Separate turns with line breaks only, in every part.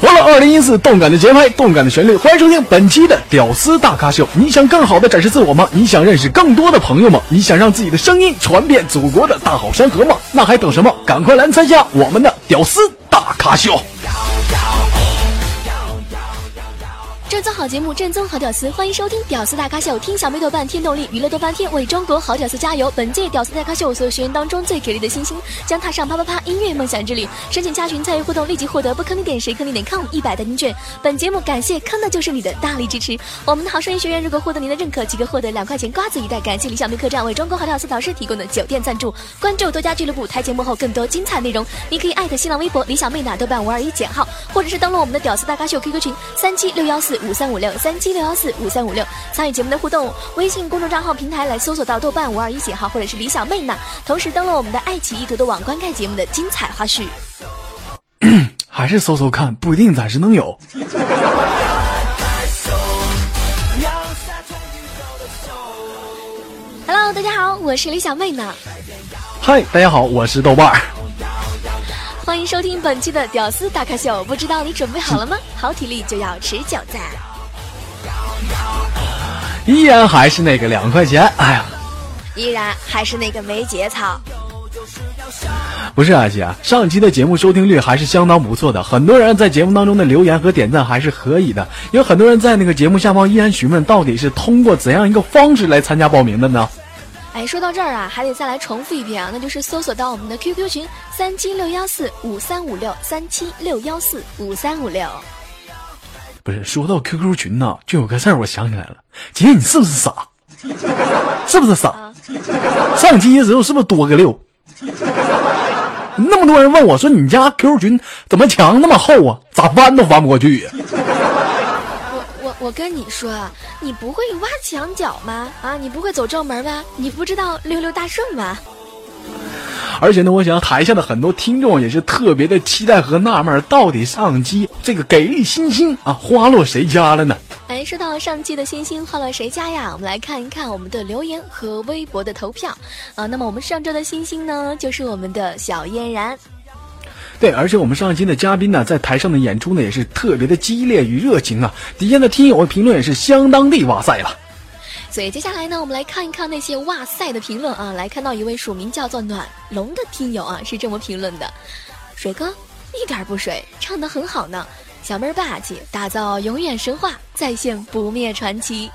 欢乐二零一四，动感的节拍，动感的旋律，欢迎收听本期的《屌丝大咖秀》。你想更好的展示自我吗？你想认识更多的朋友吗？你想让自己的声音传遍祖国的大好山河吗？那还等什么？赶快来参加我们的《屌丝大咖秀》！
正宗好节目，正宗好屌丝，欢迎收听《屌丝大咖秀》，听小妹豆瓣添动力，娱乐多半天，为中国好屌丝加油！本届《屌丝大咖秀》所有学员当中最给力的星星，将踏上啪啪啪音乐梦想之旅。申请加群参与互动，立即获得不坑你点谁坑你点 com 一百代金券。本节目感谢坑的就是你的大力支持。我们的好声音学员如果获得您的认可，即可获得两块钱瓜子一袋。感谢李小妹客栈为中国好屌丝导师提供的酒店赞助。关注多家俱乐部，台前幕后更多精彩内容。你可以艾特新浪微博李小妹拿豆瓣五二一减号，或者是登录我们的《屌丝大咖秀》QQ 群三七六幺四五三五六三。七六幺四五三五六，参与节目的互动，微信公众账号平台来搜索到豆瓣五二一减号或者是李小妹呢，同时登录我们的爱奇艺、多多网观看节目的精彩花絮。
还是搜搜看，不一定暂时能有。
Hello，大家好，我是李小妹呢。
嗨，大家好，我是豆瓣儿。
欢迎收听本期的《屌丝大咖秀》，不知道你准备好了吗？好体力就要持久战。
依然还是那个两块钱，哎呀，
依然还是那个没节操。
不是啊，姐，上期的节目收听率还是相当不错的，很多人在节目当中的留言和点赞还是可以的。有很多人在那个节目下方依然询问，到底是通过怎样一个方式来参加报名的呢？
哎，说到这儿啊，还得再来重复一遍啊，那就是搜索到我们的 QQ 群三七六幺四五三五六三七六幺四五三五六。
不是，说到 QQ 群呢，就有个事儿，我想起来了，姐，你是不是傻？是不是傻？上机的时候是不是多个六？那么多人问我说，你家 QQ 群怎么墙那么厚啊？咋翻都翻不过去呀？
我跟你说，你不会挖墙脚吗？啊，你不会走正门吗？你不知道溜溜大顺吗？
而且呢，我想台下的很多听众也是特别的期待和纳闷，到底上期这个给力星星啊，花落谁家了呢？
哎，说到上期的星星花落谁家呀？我们来看一看我们的留言和微博的投票啊。那么我们上周的星星呢，就是我们的小嫣然。
对，而且我们上期的嘉宾呢，在台上的演出呢，也是特别的激烈与热情啊！底下的听友评论也是相当的哇塞了。
所以接下来呢，我们来看一看那些哇塞的评论啊！来看到一位署名叫做暖龙的听友啊，是这么评论的：水哥一点不水，唱得很好呢。小妹儿霸气，打造永远神话，再现不灭传奇。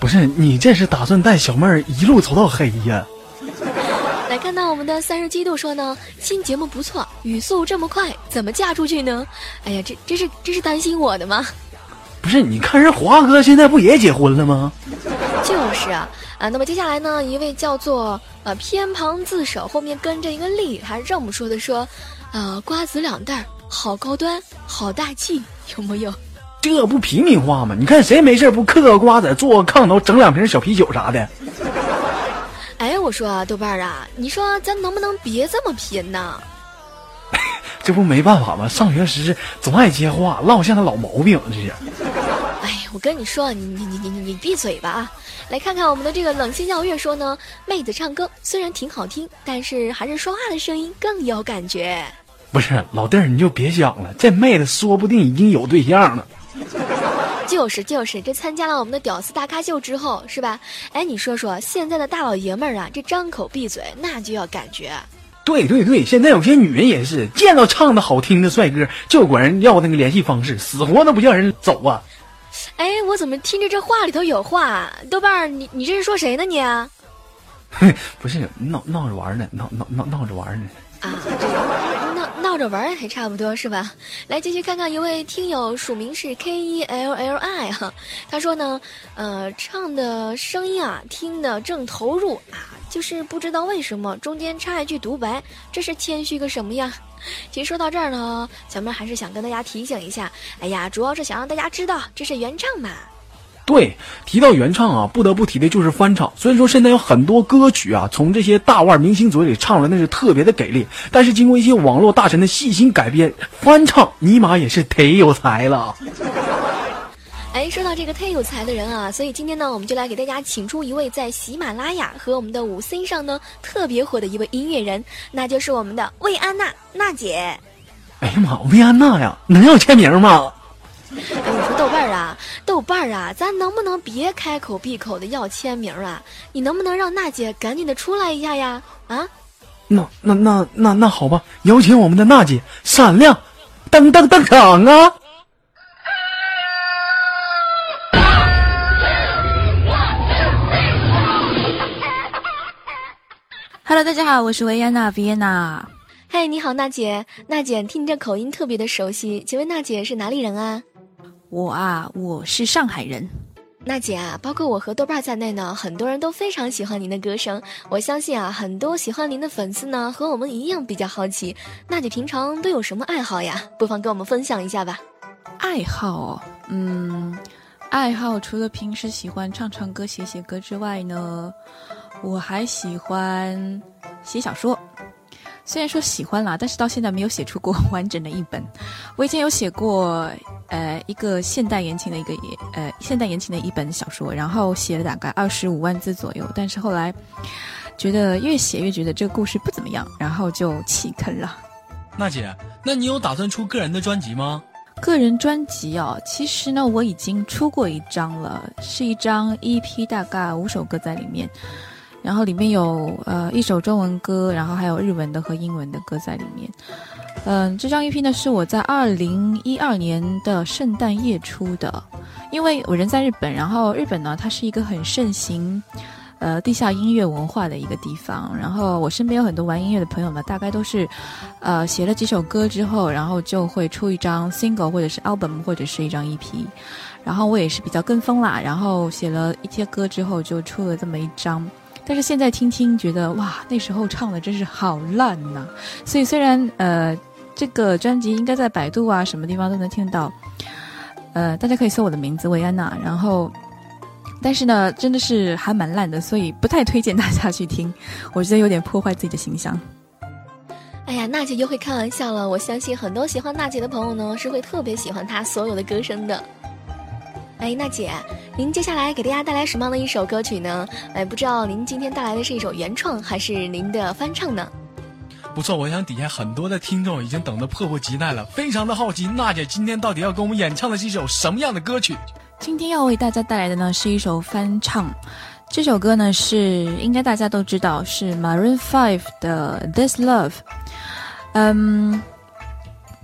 不是你这是打算带小妹儿一路走到黑呀？
来看到我们的三十七度说呢，新节目不错，语速这么快，怎么嫁出去呢？哎呀，这这是这是担心我的吗？
不是，你看人华哥现在不也结婚了吗？
就是啊啊！那么接下来呢，一位叫做呃偏旁自首，后面跟着一个力，他是这么说的：说，呃瓜子两袋，好高端，好大气，有木有？
这不平民化吗？你看谁没事不嗑个瓜子，坐个炕头，整两瓶小啤酒啥的？
哎，我说啊，豆瓣儿啊，你说咱能不能别这么贫呢？
这不没办法吗？上学时总爱接话，落下的老毛病，这是。
哎，我跟你说，你你你你你你闭嘴吧啊！来看看我们的这个冷心耀月说呢，妹子唱歌虽然挺好听，但是还是说话的声音更有感觉。
不是老弟儿，你就别想了，这妹子说不定已经有对象了。
就是就是，这参加了我们的屌丝大咖秀之后，是吧？哎，你说说，现在的大老爷们儿啊，这张口闭嘴那就要感觉。
对对对，现在有些女人也是，见到唱的好听的帅哥就管人要那个联系方式，死活都不叫人走啊。
哎，我怎么听着这话里头有话？豆瓣儿，你你这是说谁呢你？
不是闹闹着玩呢，闹闹闹闹着玩呢。
啊。闹闹着玩还差不多是吧？来继续看看一位听友署名是 K E L L I 哈，他说呢，呃，唱的声音啊，听得正投入啊，就是不知道为什么中间插一句独白，这是谦虚个什么呀？其实说到这儿呢，小妹还是想跟大家提醒一下，哎呀，主要是想让大家知道这是原唱嘛。
对，提到原唱啊，不得不提的就是翻唱。虽然说现在有很多歌曲啊，从这些大腕明星嘴里唱出来，那是特别的给力，但是经过一些网络大神的细心改编，翻唱尼玛也是忒有才了。
哎，说到这个忒有才的人啊，所以今天呢，我们就来给大家请出一位在喜马拉雅和我们的五 C 上呢特别火的一位音乐人，那就是我们的魏安娜娜姐。
哎呀妈，魏安娜呀，能要签名吗？
哎，我说豆瓣儿啊，豆瓣儿啊，咱能不能别开口闭口的要签名啊？你能不能让娜姐赶紧的出来一下呀？啊？
那那那那那好吧，有请我们的娜姐闪亮登登登场啊
！Hello，大家好，我是维安娜 Vienna。
嗨，你好，娜姐。娜姐，听你这口音特别的熟悉，请问娜姐是哪里人啊？
我啊，我是上海人。
娜姐啊，包括我和豆瓣在内呢，很多人都非常喜欢您的歌声。我相信啊，很多喜欢您的粉丝呢，和我们一样比较好奇，娜姐平常都有什么爱好呀？不妨跟我们分享一下吧。
爱好，嗯，爱好除了平时喜欢唱唱歌、写写歌之外呢？我还喜欢写小说，虽然说喜欢啦，但是到现在没有写出过 完整的一本。我以前有写过，呃，一个现代言情的一个也，呃，现代言情的一本小说，然后写了大概二十五万字左右，但是后来觉得越写越觉得这个故事不怎么样，然后就弃坑了。
娜姐，那你有打算出个人的专辑吗？
个人专辑哦，其实呢，我已经出过一张了，是一张 EP，大概五首歌在里面。然后里面有呃一首中文歌，然后还有日文的和英文的歌在里面。嗯，这张 EP 呢是我在二零一二年的圣诞夜出的，因为我人在日本，然后日本呢它是一个很盛行呃地下音乐文化的一个地方，然后我身边有很多玩音乐的朋友呢，大概都是呃写了几首歌之后，然后就会出一张 single 或者是 album 或者是一张 EP，然后我也是比较跟风啦，然后写了一些歌之后就出了这么一张。但是现在听听，觉得哇，那时候唱的真是好烂呐！所以虽然呃，这个专辑应该在百度啊什么地方都能听到，呃，大家可以搜我的名字维安娜。然后，但是呢，真的是还蛮烂的，所以不太推荐大家去听，我觉得有点破坏自己的形象。
哎呀，娜姐又会开玩笑了。我相信很多喜欢娜姐的朋友呢，是会特别喜欢她所有的歌声的。哎，娜姐，您接下来给大家带来什么样的一首歌曲呢？哎，不知道您今天带来的是一首原创还是您的翻唱呢？
不错，我想底下很多的听众已经等得迫不及待了，非常的好奇，娜姐今天到底要给我们演唱的是一首什么样的歌曲？
今天要为大家带来的呢是一首翻唱，这首歌呢是应该大家都知道是 Maroon Five 的 This Love，嗯。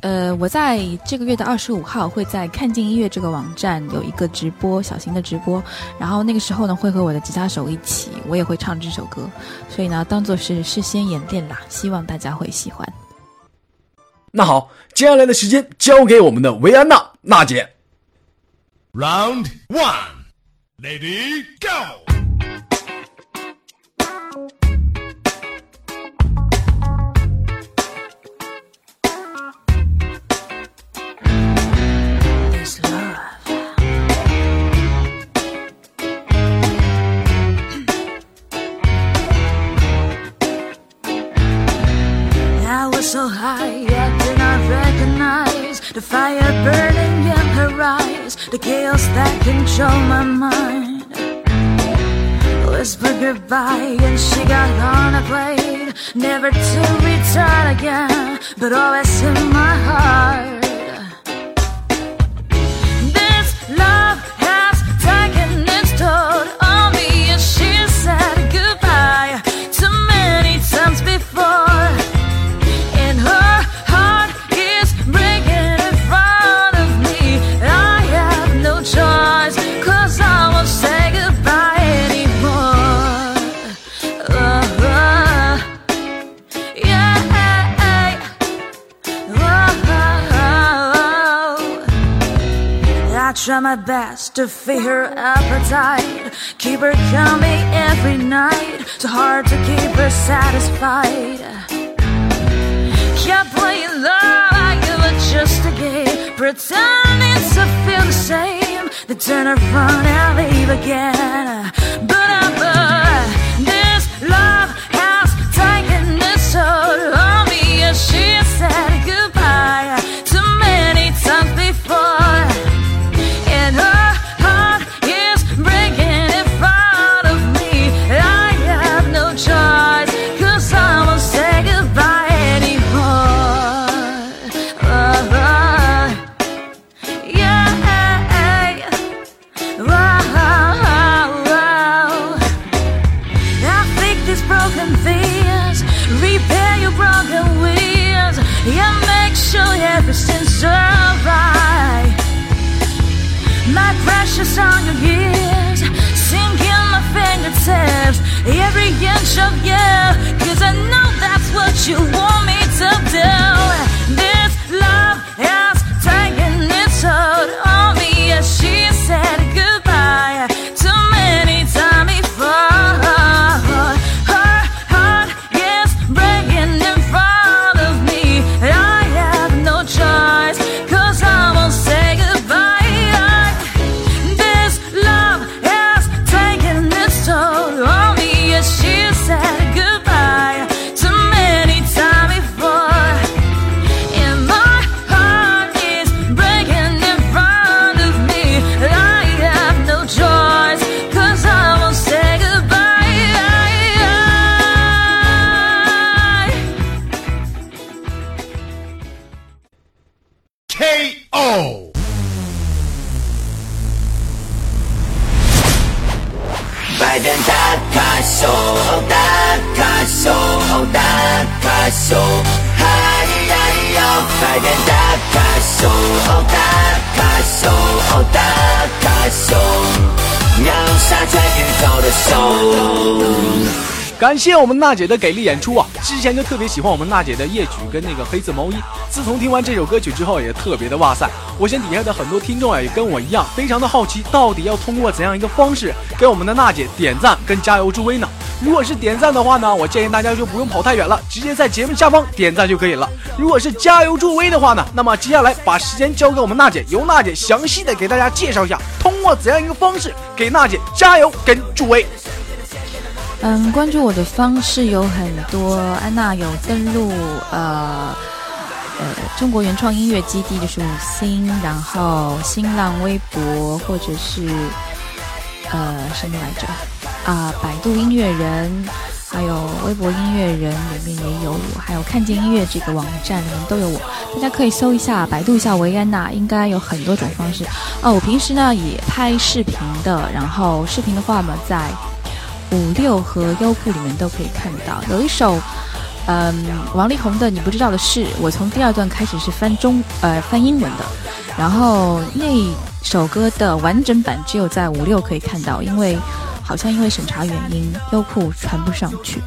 呃，我在这个月的二十五号会在看见音乐这个网站有一个直播，小型的直播。然后那个时候呢，会和我的吉他手一起，我也会唱这首歌。所以呢，当做是事先演练啦，希望大家会喜欢。
那好，接下来的时间交给我们的维安娜娜姐。
Round one，Lady Go。
Fire burning in her eyes, the chaos that control my mind. Whispered goodbye and she got on a plane, never to return again, but always in my heart. Try my best to feed her appetite. Keep her coming every night. So hard to keep her satisfied. Kept playing love like it just a game. Pretending to feel the same. Then turn around and leave again. But broken wheels. You make sure everything's alright. My precious on your ears, sinking my fingertips, every inch of you. Cause I know that's what you want me to do.
感谢我们娜姐的给力演出啊！之前就特别喜欢我们娜姐的夜曲跟那个黑色毛衣，自从听完这首歌曲之后，也特别的哇塞！我想底下的很多听众啊，也跟我一样，非常的好奇，到底要通过怎样一个方式给我们的娜姐点赞跟加油助威呢？如果是点赞的话呢，我建议大家就不用跑太远了，直接在节目下方点赞就可以了。如果是加油助威的话呢，那么接下来把时间交给我们娜姐，由娜姐详细的给大家介绍一下，通过怎样一个方式给娜姐加油跟助威。
嗯，关注我的方式有很多，安娜有登录呃呃中国原创音乐基地就是五星，然后新浪微博或者是呃什么来着啊、百度音乐人，还有微博音乐人里面也有我，还有看见音乐这个网站里面都有我，大家可以搜一下，百度一下维安娜，应该有很多种方式。哦，我平时呢也拍视频的，然后视频的话呢在。五六和优酷里面都可以看到，有一首，嗯，王力宏的《你不知道的事》，我从第二段开始是翻中呃翻英文的，然后那首歌的完整版只有在五六可以看到，因为好像因为审查原因，优酷传不上去。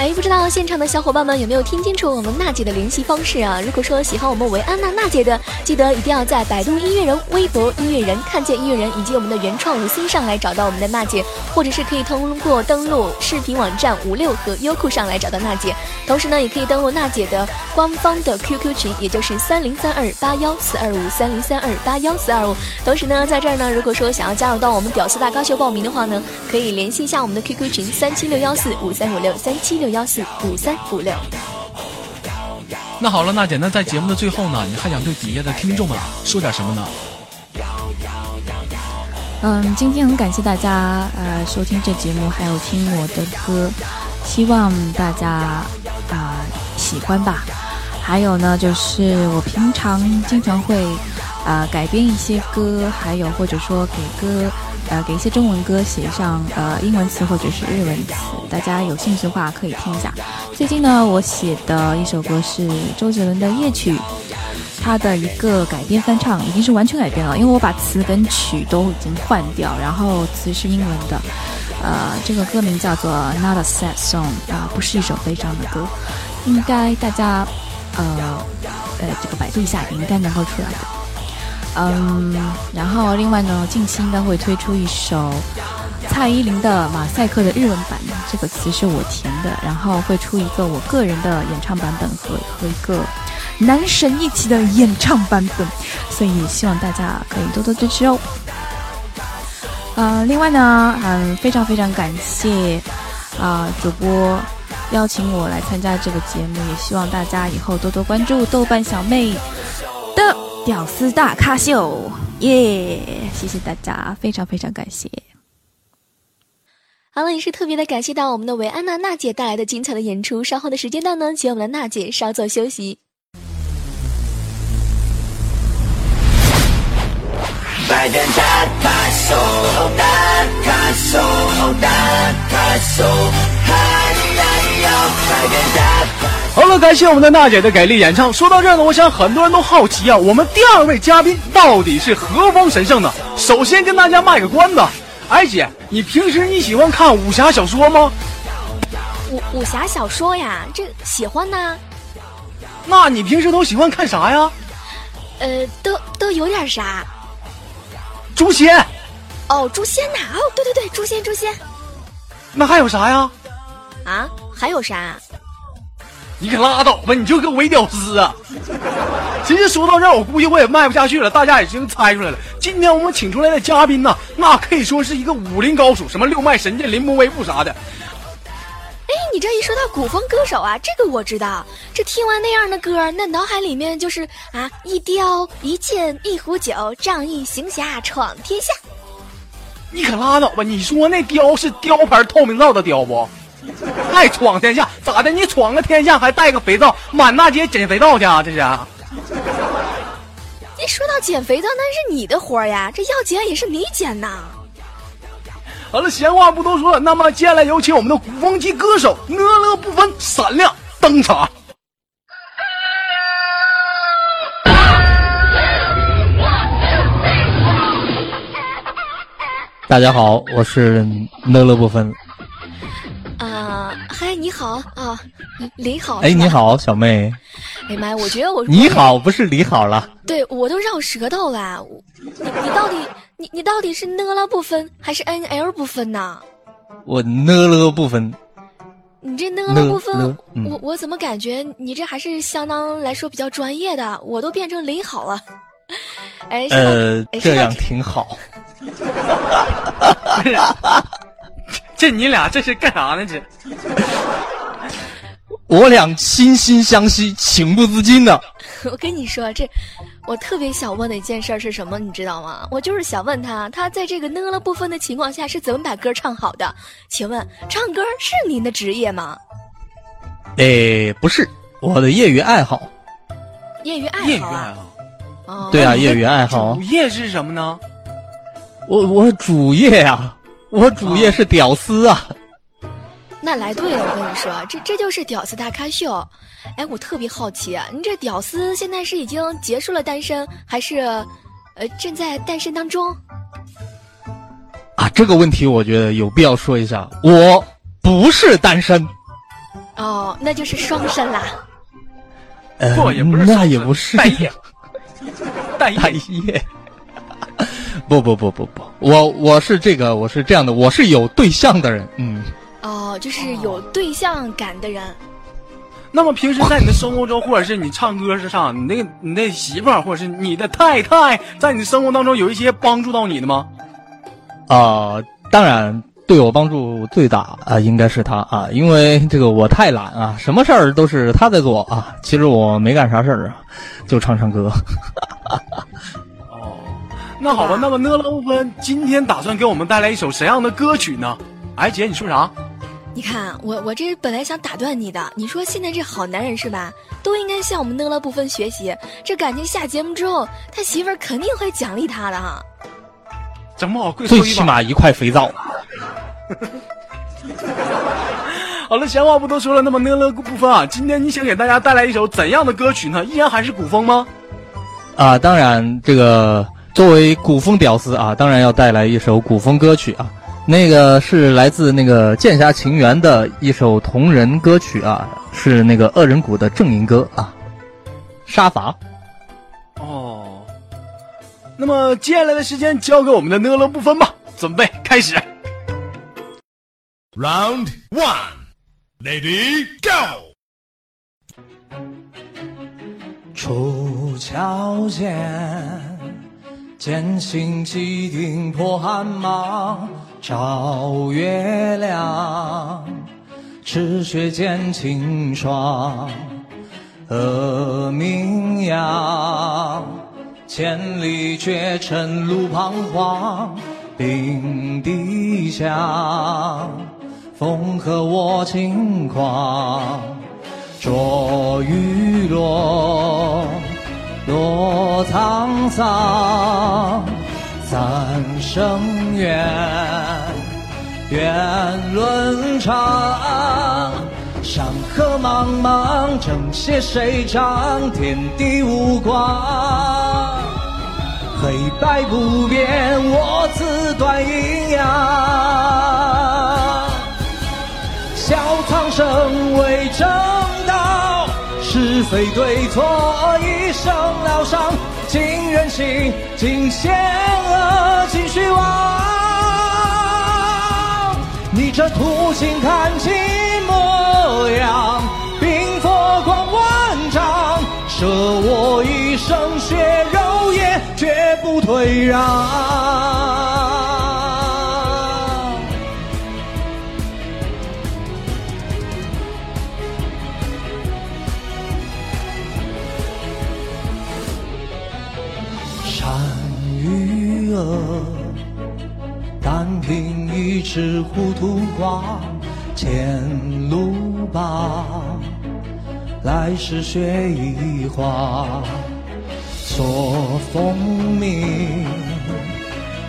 哎，不知道现场的小伙伴们有没有听清楚我们娜姐的联系方式啊？如果说喜欢我们维安娜娜姐的，记得一定要在百度音乐人、微博音乐人、看见音乐人以及我们的原创五星上来找到我们的娜姐，或者是可以通过登录视频网站五六和优酷上来找到娜姐。同时呢，也可以登录娜姐的官方的 QQ 群，也就是三零三二八幺四二五三零三二八幺四二五。同时呢，在这儿呢，如果说想要加入到我们屌丝大咖秀报名的话呢，可以联系一下我们的 QQ 群三七六幺四五三五六三七六幺四五三五六。
那好了，娜姐，那在节目的最后呢，你还想对底下的听众们说点什么呢？
嗯，今天很感谢大家呃收听这节目，还有听我的歌，希望大家啊、喜欢吧。还有呢，就是我平常经常会啊、改编一些歌，还有或者说给歌呃给一些中文歌写上呃英文词或者是日文词，大家有兴趣的话可以听一下。最近呢，我写的一首歌是周杰伦的夜曲。它的一个改编翻唱已经是完全改编了，因为我把词跟曲都已经换掉，然后词是英文的，呃，这个歌名叫做《Not a Sad Song》啊、不是一首悲伤的歌，应该大家呃呃这个百度一下应该能够出来的。嗯，然后另外呢，近期应该会推出一首蔡依林的《马赛克》的日文版，这个词是我填的，然后会出一个我个人的演唱版本和和一个男神一起的演唱版本，所以希望大家可以多多支持哦。呃，另外呢，嗯，非常非常感谢啊、主播邀请我来参加这个节目，也希望大家以后多多关注豆瓣小妹屌丝大咖秀，耶！谢谢大家，非常非常感谢。
好了，也是特别的感谢到我们的维安娜娜姐带来的精彩的演出。稍后的时间段呢，请我们的娜姐稍作休息。
拜登大咖秀，大咖秀，大咖秀，嗨呀呀！拜登大咖
好了，感谢我们的娜姐的给力演唱。说到这儿呢，我想很多人都好奇啊，我们第二位嘉宾到底是何方神圣呢？首先跟大家卖个关子，哎姐，你平时你喜欢看武侠小说吗？
武武侠小说呀，这喜欢呐，
那你平时都喜欢看啥呀？
呃，都都有点啥。
诛仙，
哦，诛仙呐，哦，对对对，诛仙诛仙
那还有啥呀？
啊，还有啥？
你可拉倒吧，你就个伪屌丝啊！其实说到这儿，我估计我也卖不下去了，大家已经猜出来了。今天我们请出来的嘉宾呢，那可以说是一个武林高手，什么六脉神剑、凌波微步啥的。
哎，你这一说到古风歌手啊，这个我知道。这听完那样的歌，那脑海里面就是啊，一雕一剑一壶酒，仗义行侠闯天下。
你可拉倒吧！你说那雕是雕牌透明皂的雕不？还闯天下咋的？你闯个天下还带个肥皂，满大街捡肥皂去啊？这是？
一说到捡肥皂，那是你的活呀，这要捡也是你捡呐。
好了，闲话不多说了，那么接下来有请我们的古风级歌手呢乐不分闪亮登场。
大家好，我是乐乐不分。
啊，嗨，你好啊，李好。
哎，你。好，小妹。
哎妈呀，我觉得我
你好，不是你好了。
对我都绕舌头了。我你你到底你你到底是呢了不分还是 N L 不分呢？
我呢了不分。
你这呢了不分，
嗯
我我怎么感觉你这还是相当来说比较专业的？我都变成林好了。哎，
呃，这样挺好。
这你俩这是干啥呢？这
我俩心心相惜，情不自禁的。
我跟你说，这我特别想问的一件事儿是什么，你知道吗？我就是想问他，他在这个呢了不分的情况下是怎么把歌唱好的？请问，唱歌是您的职业吗？
哎，不是我的业余爱好。
业余爱好、啊？
业余爱好。
哦，
对啊，业余爱好
主。业是什么呢？
我我主业啊，我主业是屌丝啊。
那来对了，我跟你说，这这就是屌丝大咖秀。哎，我特别好奇啊，你这屌丝现在是已经结束了单身，还是呃正在单身当中？
啊，这个问题我觉得有必要说一下，我不是单身。
哦，那就是双身啦。
呃，
不也不是
那也不是
待业待
待
业
业。不不不不不，我我是这个，我是这样的，我是有对象的人，嗯，
哦，就是有对象感的人。
那么平时在你的生活中，或者是你唱歌是上，你那个你那媳妇儿或者是你的太太，在你的生活当中有一些帮助到你的吗？
啊、当然对我帮助最大啊、应该是他啊，因为这个我太懒啊，什么事儿都是他在做啊，其实我没干啥事儿啊，就唱唱歌。
哦，那好吧，那么呢了不分今天打算给我们带来一首什么样的歌曲呢？哎，姐，你说啥？
你看，我我这本来想打断你的，你说现在这好男人是吧，都应该向我们呢了不分学习。这感情下节目之后，他媳妇儿肯定会奖励他的哈。
整不好贵
最。起码一块肥皂。
好了，闲话不多说了，那么呢了不分啊，今天你想给大家带来一首怎样的歌曲呢？依然还是古风吗？
啊，当然，这个作为古风屌丝啊，当然要带来一首古风歌曲啊。那个是来自那个《剑侠情缘》的一首同人歌曲啊，是那个恶人谷的正营歌啊，杀伐。
哦，那么接下来的时间交给我们的呢了不分吧，准备开始。
Round one. Lady, go!
楚桥间，剑行几定破寒芒，照月亮，赤血溅清霜，恶名扬，千里绝尘路彷徨，兵地响，风和我轻狂。着雨落，落沧桑，三生缘，缘轮长，
山河茫茫，正邪谁掌？天地无光。黑白不变，我自断阴阳。笑苍生为正，是非对错一生疗伤。尽人心，尽险恶，尽虚妄。你这土星看尽模样，冰佛光万丈，舍我一生血肉也绝不退让。是糊涂话，前路吧，来世雪一花。错风鸣，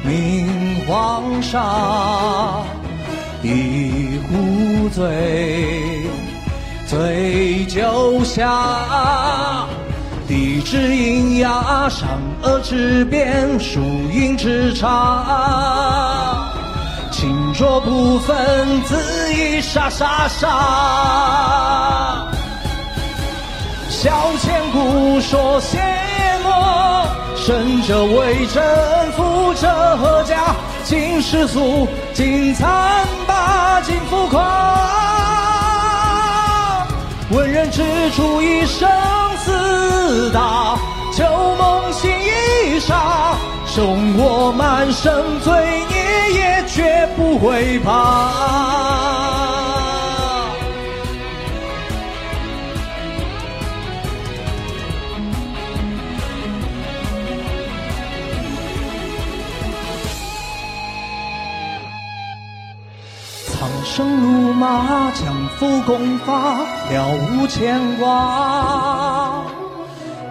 明黄沙，一壶醉，醉酒下。地之阴阳，善恶之辨，输赢之差。清浊不分，恣意杀杀杀。笑千古说邪魔，胜者为真，负者何家？尽世俗，尽残霸，尽浮夸。文人之处，一生厮打，旧梦醒一刹，生我满身罪孽，也不会怕。苍生戎马，将夫攻伐，了无牵挂。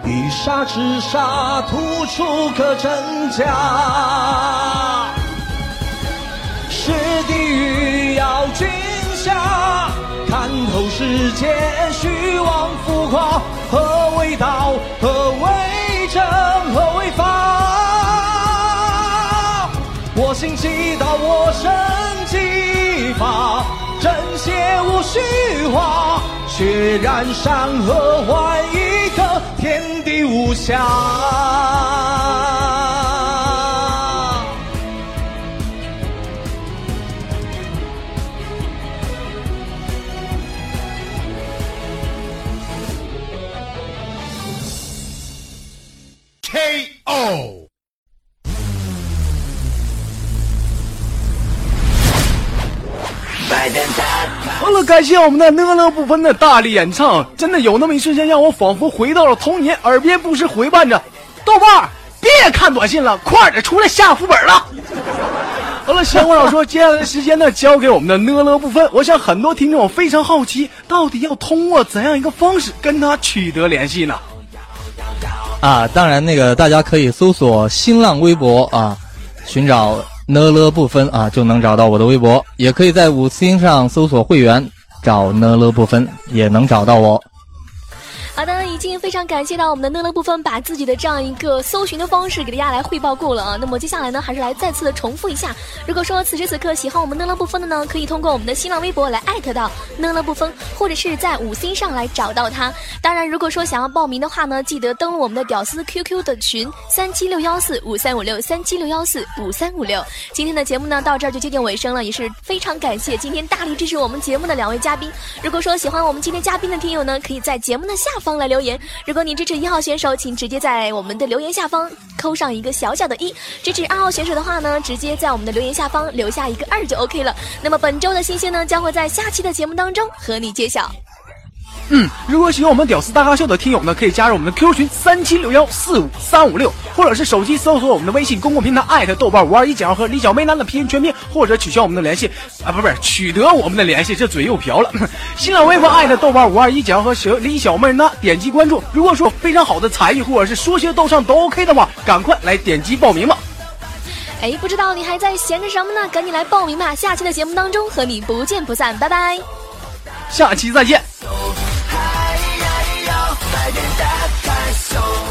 一杀之杀，突出个真假。地狱要君下，看透世间虚妄浮夸。何为道？何为正？何为法？我心即道，我身即法，真邪无虚化，血染山河，换一个天地无暇。
了，感谢我们的呢乐不分的大力演唱，真的有那么一瞬间，让我仿佛回到了童年，耳边不时回伴着豆瓣，别看短信了，快点出来下副本了。好了，闲话少说，接下来的时间呢，交给我们的呢乐不分。我想很多听众非常好奇，到底要通过怎样一个方式跟他取得联系呢？
啊，当然那个大家可以搜索新浪微博啊，寻找呢了不分啊，就能找到我的微博。也可以在五星上搜索会员，找呢了不分，也能找到我。
好的，已经非常感谢到我们的乐乐部分把自己的这样一个搜寻的方式给大家来汇报过了啊。那么接下来呢，还是来再次的重复一下。如果说此时此刻喜欢我们乐乐部分的呢，可以通过我们的新浪微博来艾特到乐乐部分，或者是在五星上来找到他。当然，如果说想要报名的话呢，记得登录我们的屌丝 QQ 的群三七六幺四五三五六三七六幺四五三五六。今天的节目呢到这儿就接近尾声了，也是非常感谢今天大力支持我们节目的两位嘉宾。如果说喜欢我们今天嘉宾的听友呢，可以在节目的下方来留言。如果你支持一号选手，请直接在我们的留言下方扣上一个小小的一；支持二号选手的话呢，直接在我们的留言下方留下一个二就 OK 了。那么本周的信息呢，将会在下期的节目当中和你揭晓。
嗯，如果喜欢我们屌丝大咖秀的听友呢，可以加入我们的 QQ 群三七六幺四五三五六，或者是手机搜索我们的微信公共平台艾特豆瓣五二一，讲和李小妹男的拼音全拼，或者取消我们的联系啊，不不是取得我们的联系，这嘴又瓢了。新浪微博艾特豆瓣五二一，讲和小李小妹呢点击关注。如果说非常好的才艺或者是说学逗唱都 OK 的话，赶快来点击报名吧。
哎，不知道你还在闲着什么呢？赶紧来报名吧！下期的节目当中和你不见不散，拜拜。
下期再见。快点打开手